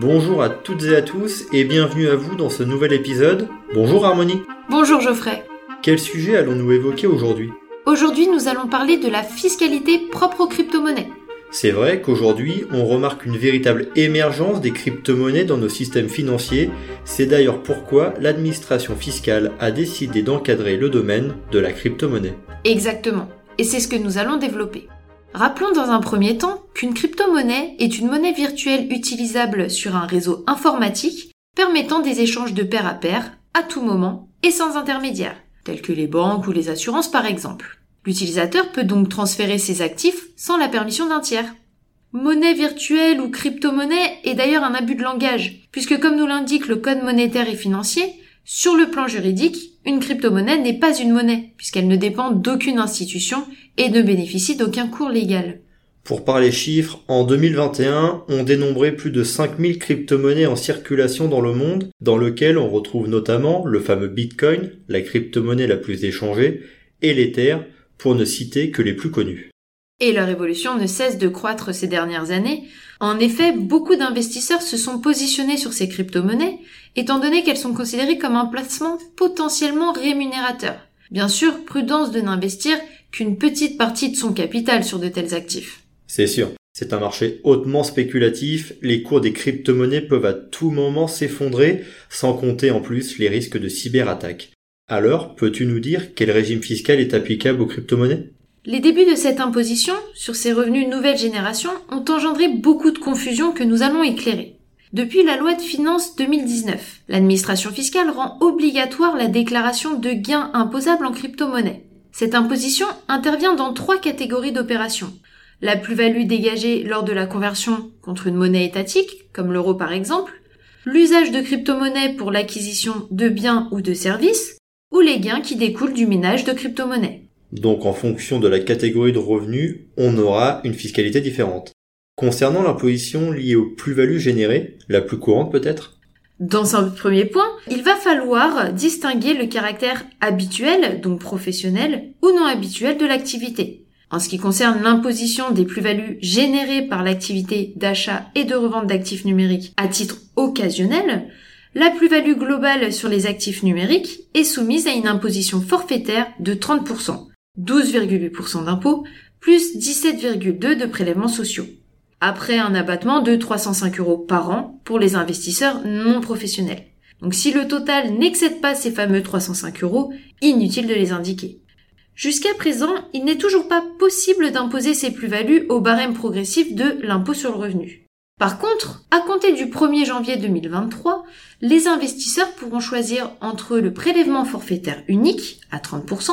Bonjour à toutes et à tous et bienvenue à vous dans ce nouvel épisode. Bonjour Harmonie. Bonjour Geoffrey. Quel sujet allons-nous évoquer aujourd'hui? Aujourd'hui, nous allons parler de la fiscalité propre aux crypto-monnaies. C'est vrai qu'aujourd'hui, on remarque une véritable émergence des crypto-monnaies dans nos systèmes financiers. C'est d'ailleurs pourquoi l'administration fiscale a décidé d'encadrer le domaine de la crypto-monnaie. Exactement. Et c'est ce que nous allons développer. Rappelons dans un premier temps qu'une crypto-monnaie est une monnaie virtuelle utilisable sur un réseau informatique permettant des échanges de pair à pair à tout moment et sans intermédiaire, tels que les banques ou les assurances par exemple. L'utilisateur peut donc transférer ses actifs sans la permission d'un tiers. Monnaie virtuelle ou crypto-monnaie est d'ailleurs un abus de langage, puisque comme nous l'indique le Code monétaire et financier, sur le plan juridique, une crypto-monnaie n'est pas une monnaie, puisqu'elle ne dépend d'aucune institution et ne bénéficie d'aucun cours légal. Pour parler chiffres, en 2021, on dénombrait plus de 5000 crypto-monnaies en circulation dans le monde, dans lequel on retrouve notamment le fameux Bitcoin, la crypto-monnaie la plus échangée, et l'Ether, pour ne citer que les plus connus. Et leur évolution ne cesse de croître ces dernières années. En effet, beaucoup d'investisseurs se sont positionnés sur ces crypto-monnaies, étant donné qu'elles sont considérées comme un placement potentiellement rémunérateur. Bien sûr, prudence de n'investir qu'une petite partie de son capital sur de tels actifs. C'est sûr. C'est un marché hautement spéculatif, les cours des crypto-monnaies peuvent à tout moment s'effondrer, sans compter en plus les risques de cyberattaque. Alors, peux-tu nous dire quel régime fiscal est applicable aux crypto-monnaies? Les débuts de cette imposition sur ces revenus nouvelle génération ont engendré beaucoup de confusion que nous allons éclairer. Depuis la loi de finances 2019, l'administration fiscale rend obligatoire la déclaration de gains imposables en crypto-monnaie. Cette imposition intervient dans trois catégories d'opérations la plus-value dégagée lors de la conversion contre une monnaie étatique, comme l'euro par exemple, l'usage de crypto-monnaies pour l'acquisition de biens ou de services, ou les gains qui découlent du minage de crypto-monnaies. Donc en fonction de la catégorie de revenus, on aura une fiscalité différente. Concernant l'imposition liée aux plus-values générées, la plus courante peut-être Dans un premier point, il va falloir distinguer le caractère habituel, donc professionnel, ou non habituel de l'activité. En ce qui concerne l'imposition des plus-values générées par l'activité d'achat et de revente d'actifs numériques à titre occasionnel, la plus-value globale sur les actifs numériques est soumise à une imposition forfaitaire de 30%, 12,8% d'impôts, plus 17,2% de prélèvements sociaux. Après un abattement de 305 euros par an pour les investisseurs non professionnels. Donc si le total n'excède pas ces fameux 305 euros, inutile de les indiquer. Jusqu'à présent, il n'est toujours pas possible d'imposer ces plus-values au barème progressif de l'impôt sur le revenu. Par contre, à compter du 1er janvier 2023, les investisseurs pourront choisir entre le prélèvement forfaitaire unique à 30%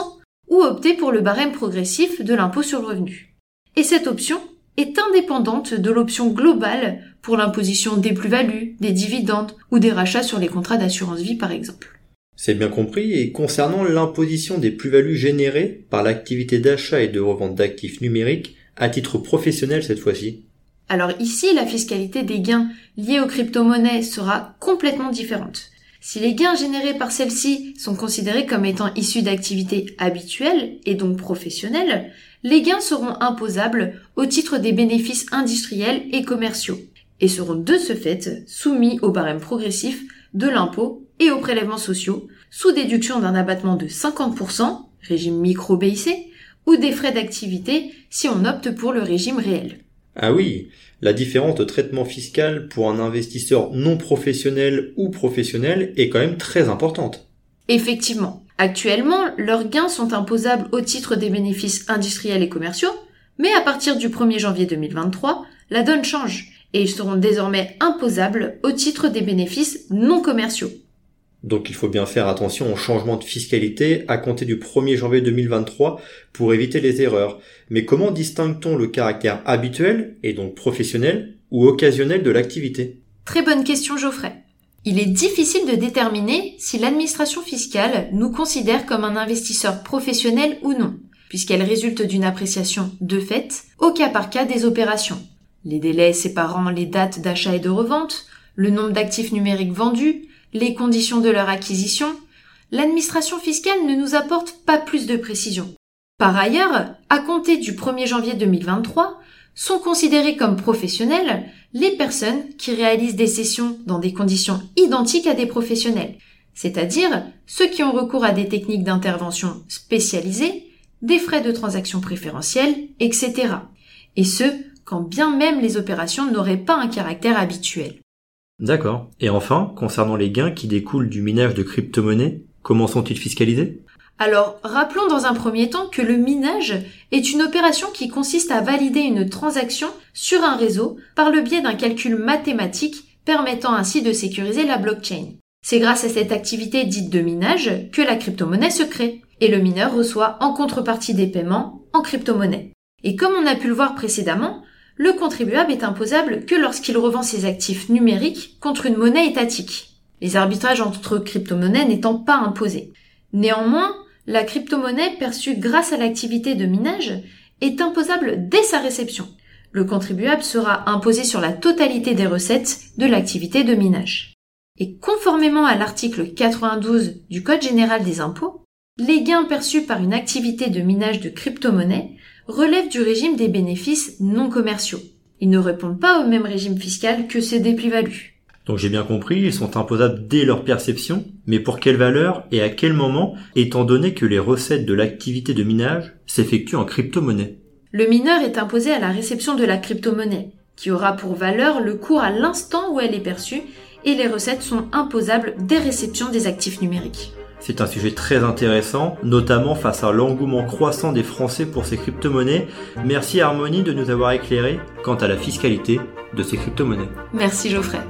ou opter pour le barème progressif de l'impôt sur le revenu. Et cette option est indépendante de l'option globale pour l'imposition des plus-values, des dividendes ou des rachats sur les contrats d'assurance vie par exemple. C'est bien compris, et concernant l'imposition des plus-values générées par l'activité d'achat et de revente d'actifs numériques, à titre professionnel cette fois-ci Alors ici, la fiscalité des gains liés aux crypto-monnaies sera complètement différente. Si les gains générés par celles-ci sont considérés comme étant issus d'activités habituelles et donc professionnelles, les gains seront imposables au titre des bénéfices industriels et commerciaux et seront de ce fait soumis au barème progressif de l'impôt et aux prélèvements sociaux, sous déduction d'un abattement de 50%, régime micro-BIC, ou des frais d'activité si on opte pour le régime réel. Ah oui, la différence de traitement fiscal pour un investisseur non professionnel ou professionnel est quand même très importante. Effectivement. Actuellement, leurs gains sont imposables au titre des bénéfices industriels et commerciaux, mais à partir du 1er janvier 2023, la donne change et ils seront désormais imposables au titre des bénéfices non commerciaux. Donc il faut bien faire attention au changement de fiscalité à compter du 1er janvier 2023 pour éviter les erreurs. Mais comment distingue-t-on le caractère habituel et donc professionnel ou occasionnel de l'activité? Très bonne question Geoffrey. Il est difficile de déterminer si l'administration fiscale nous considère comme un investisseur professionnel ou non, puisqu'elle résulte d'une appréciation de fait au cas par cas des opérations. Les délais séparant les dates d'achat et de revente, le nombre d'actifs numériques vendus, les conditions de leur acquisition, l'administration fiscale ne nous apporte pas plus de précision. Par ailleurs, à compter du 1er janvier 2023, sont considérés comme professionnels les personnes qui réalisent des sessions dans des conditions identiques à des professionnels, c'est-à-dire ceux qui ont recours à des techniques d'intervention spécialisées, des frais de transaction préférentiels, etc. Et ce, quand bien même les opérations n'auraient pas un caractère habituel. D'accord. Et enfin, concernant les gains qui découlent du minage de crypto-monnaies, comment sont-ils fiscalisés? Alors, rappelons dans un premier temps que le minage est une opération qui consiste à valider une transaction sur un réseau par le biais d'un calcul mathématique permettant ainsi de sécuriser la blockchain. C'est grâce à cette activité dite de minage que la crypto-monnaie se crée, et le mineur reçoit en contrepartie des paiements en crypto-monnaie. Et comme on a pu le voir précédemment, le contribuable est imposable que lorsqu'il revend ses actifs numériques contre une monnaie étatique, les arbitrages entre crypto-monnaies n'étant pas imposés. Néanmoins, la crypto-monnaie perçue grâce à l'activité de minage est imposable dès sa réception. Le contribuable sera imposé sur la totalité des recettes de l'activité de minage. Et conformément à l'article 92 du Code général des impôts, les gains perçus par une activité de minage de crypto-monnaie relèvent du régime des bénéfices non commerciaux. Ils ne répondent pas au même régime fiscal que ces des plus-values. Donc j'ai bien compris, ils sont imposables dès leur perception, mais pour quelle valeur et à quel moment, étant donné que les recettes de l'activité de minage s'effectuent en crypto-monnaie? Le mineur est imposé à la réception de la crypto-monnaie, qui aura pour valeur le cours à l'instant où elle est perçue, et les recettes sont imposables dès réception des actifs numériques. C'est un sujet très intéressant, notamment face à l'engouement croissant des Français pour ces crypto-monnaies. Merci Harmonie de nous avoir éclairé quant à la fiscalité de ces crypto-monnaies. Merci Geoffrey.